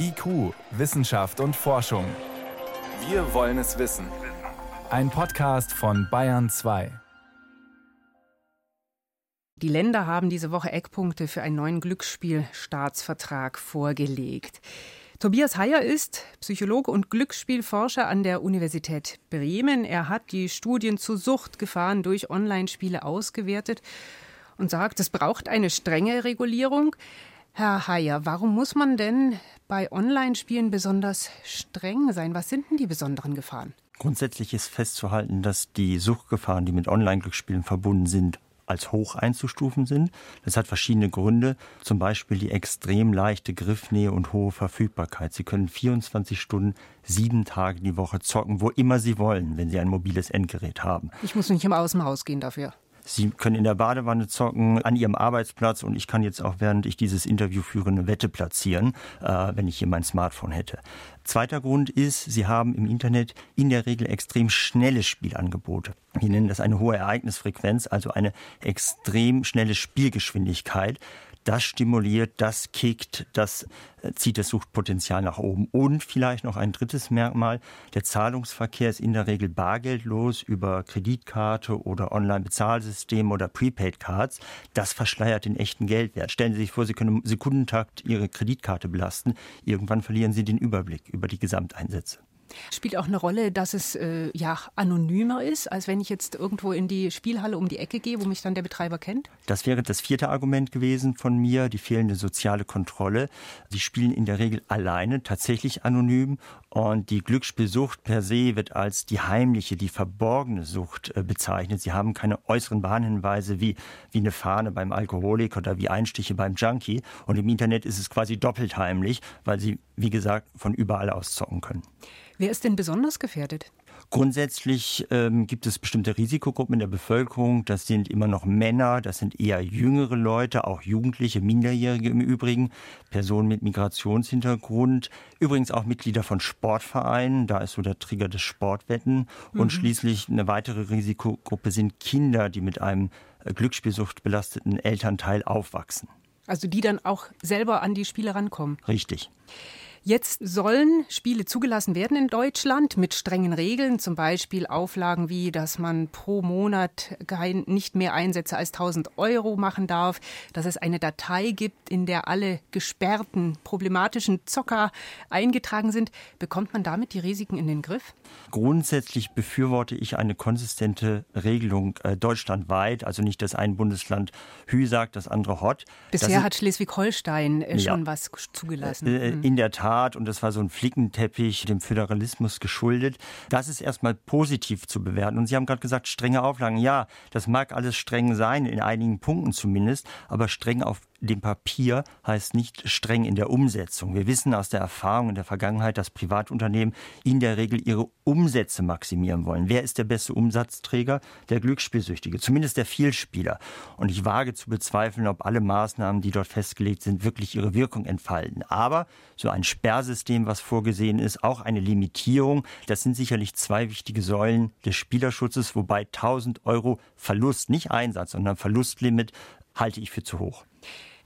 IQ, Wissenschaft und Forschung. Wir wollen es wissen. Ein Podcast von Bayern 2. Die Länder haben diese Woche Eckpunkte für einen neuen Glücksspielstaatsvertrag vorgelegt. Tobias Heyer ist Psychologe und Glücksspielforscher an der Universität Bremen. Er hat die Studien zu Suchtgefahren durch Online-Spiele ausgewertet und sagt, es braucht eine strenge Regulierung. Herr Heyer, warum muss man denn bei Online-Spielen besonders streng sein? Was sind denn die besonderen Gefahren? Grundsätzlich ist festzuhalten, dass die Suchtgefahren, die mit Online-Glücksspielen verbunden sind, als hoch einzustufen sind. Das hat verschiedene Gründe, zum Beispiel die extrem leichte Griffnähe und hohe Verfügbarkeit. Sie können 24 Stunden, sieben Tage die Woche zocken, wo immer Sie wollen, wenn Sie ein mobiles Endgerät haben. Ich muss nicht im Außenhaus gehen dafür. Sie können in der Badewanne zocken, an Ihrem Arbeitsplatz und ich kann jetzt auch, während ich dieses Interview führe, eine Wette platzieren, äh, wenn ich hier mein Smartphone hätte. Zweiter Grund ist, Sie haben im Internet in der Regel extrem schnelle Spielangebote. Wir nennen das eine hohe Ereignisfrequenz, also eine extrem schnelle Spielgeschwindigkeit das stimuliert, das kickt, das äh, zieht das Suchtpotenzial nach oben. Und vielleicht noch ein drittes Merkmal, der Zahlungsverkehr ist in der Regel bargeldlos über Kreditkarte oder Online-Bezahlsystem oder Prepaid-Cards. Das verschleiert den echten Geldwert. Stellen Sie sich vor, Sie können im Sekundentakt Ihre Kreditkarte belasten. Irgendwann verlieren Sie den Überblick über die Gesamteinsätze. Spielt auch eine Rolle, dass es äh, ja anonymer ist, als wenn ich jetzt irgendwo in die Spielhalle um die Ecke gehe, wo mich dann der Betreiber kennt? Das wäre das vierte Argument gewesen von mir, die fehlende soziale Kontrolle. Sie spielen in der Regel alleine, tatsächlich anonym und die Glücksspielsucht per se wird als die heimliche, die verborgene Sucht äh, bezeichnet. Sie haben keine äußeren Warnhinweise wie, wie eine Fahne beim Alkoholiker oder wie Einstiche beim Junkie. Und im Internet ist es quasi doppelt heimlich, weil sie, wie gesagt, von überall aus zocken können. Wer ist denn besonders gefährdet? Grundsätzlich ähm, gibt es bestimmte Risikogruppen in der Bevölkerung. Das sind immer noch Männer, das sind eher jüngere Leute, auch Jugendliche, Minderjährige im Übrigen, Personen mit Migrationshintergrund, übrigens auch Mitglieder von Sportvereinen, da ist so der Trigger des Sportwetten. Und mhm. schließlich eine weitere Risikogruppe sind Kinder, die mit einem äh, Glücksspielsucht belasteten Elternteil aufwachsen. Also die dann auch selber an die Spiele rankommen. Richtig. Jetzt sollen Spiele zugelassen werden in Deutschland mit strengen Regeln, zum Beispiel Auflagen wie, dass man pro Monat kein, nicht mehr Einsätze als 1000 Euro machen darf, dass es eine Datei gibt, in der alle gesperrten, problematischen Zocker eingetragen sind. Bekommt man damit die Risiken in den Griff? Grundsätzlich befürworte ich eine konsistente Regelung äh, deutschlandweit, also nicht, dass ein Bundesland Hü sagt, das andere Hot. Bisher das hat Schleswig-Holstein äh, schon ja, was zugelassen. Äh, in der Tat Staat und das war so ein Flickenteppich dem Föderalismus geschuldet. Das ist erstmal positiv zu bewerten. Und Sie haben gerade gesagt, strenge Auflagen. Ja, das mag alles streng sein, in einigen Punkten zumindest, aber streng auf dem Papier heißt nicht streng in der Umsetzung. Wir wissen aus der Erfahrung in der Vergangenheit, dass Privatunternehmen in der Regel ihre Umsätze maximieren wollen. Wer ist der beste Umsatzträger? Der Glücksspielsüchtige, zumindest der Vielspieler. Und ich wage zu bezweifeln, ob alle Maßnahmen, die dort festgelegt sind, wirklich ihre Wirkung entfalten. Aber so ein Sperrsystem, was vorgesehen ist, auch eine Limitierung, das sind sicherlich zwei wichtige Säulen des Spielerschutzes, wobei 1000 Euro Verlust, nicht Einsatz, sondern Verlustlimit halte ich für zu hoch.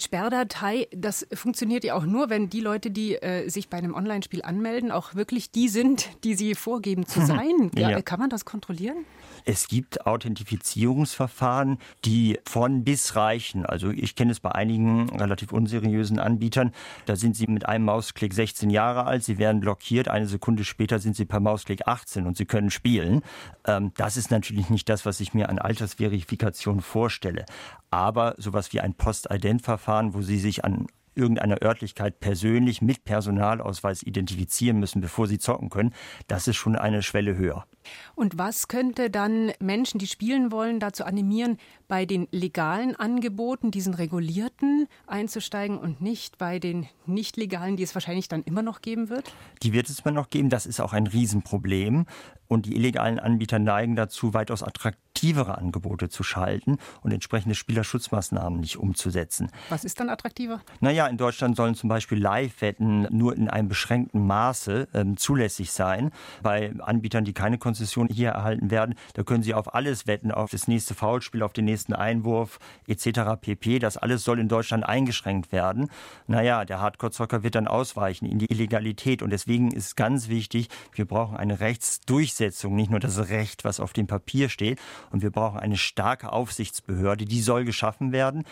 Sperrdatei, das funktioniert ja auch nur, wenn die Leute, die äh, sich bei einem Online-Spiel anmelden, auch wirklich die sind, die sie vorgeben zu sein. Ja, ja. Kann man das kontrollieren? Es gibt Authentifizierungsverfahren, die von bis reichen. Also ich kenne es bei einigen relativ unseriösen Anbietern. Da sind sie mit einem Mausklick 16 Jahre alt, sie werden blockiert, eine Sekunde später sind sie per Mausklick 18 und sie können spielen. Ähm, das ist natürlich nicht das, was ich mir an Altersverifikation vorstelle. Aber sowas wie ein Postident-Verfahren, wo sie sich an irgendeiner Örtlichkeit persönlich mit Personalausweis identifizieren müssen, bevor sie zocken können, das ist schon eine Schwelle höher. Und was könnte dann Menschen, die spielen wollen, dazu animieren, bei den legalen Angeboten, diesen regulierten, einzusteigen und nicht bei den nicht legalen, die es wahrscheinlich dann immer noch geben wird? Die wird es immer noch geben. Das ist auch ein Riesenproblem. Und die illegalen Anbieter neigen dazu, weitaus attraktiver attraktivere Angebote zu schalten und entsprechende Spielerschutzmaßnahmen nicht umzusetzen. Was ist dann attraktiver? Naja, in Deutschland sollen zum Beispiel Live-Wetten nur in einem beschränkten Maße ähm, zulässig sein. Bei Anbietern, die keine Konzession hier erhalten werden, da können sie auf alles wetten, auf das nächste Foulspiel, auf den nächsten Einwurf etc. pp. Das alles soll in Deutschland eingeschränkt werden. Naja, der Hardcore-Zocker wird dann ausweichen in die Illegalität und deswegen ist ganz wichtig, wir brauchen eine Rechtsdurchsetzung, nicht nur das Recht, was auf dem Papier steht. Und wir brauchen eine starke Aufsichtsbehörde, die soll geschaffen werden.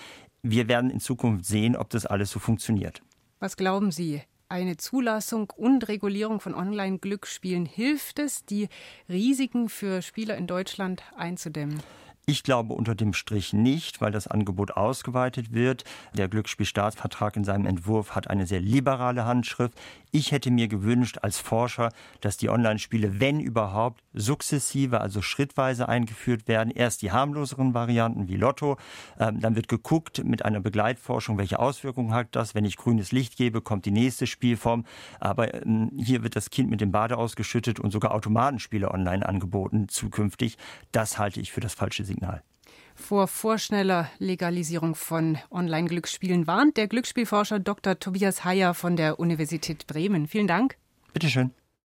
Wir werden in Zukunft sehen, ob das alles so funktioniert. Was glauben Sie? Eine Zulassung und Regulierung von Online-Glücksspielen hilft es, die Risiken für Spieler in Deutschland einzudämmen? Ich glaube unter dem Strich nicht, weil das Angebot ausgeweitet wird. Der Glücksspielstaatsvertrag in seinem Entwurf hat eine sehr liberale Handschrift. Ich hätte mir gewünscht als Forscher, dass die Online-Spiele, wenn überhaupt, sukzessive, also schrittweise eingeführt werden. Erst die harmloseren Varianten wie Lotto. Ähm, dann wird geguckt mit einer Begleitforschung, welche Auswirkungen hat das. Wenn ich grünes Licht gebe, kommt die nächste Spielform. Aber ähm, hier wird das Kind mit dem Bade ausgeschüttet und sogar Automatenspiele online angeboten zukünftig. Das halte ich für das falsche Signal. Vor vorschneller Legalisierung von Online-Glücksspielen warnt der Glücksspielforscher Dr. Tobias Heyer von der Universität Bremen. Vielen Dank. Bitteschön.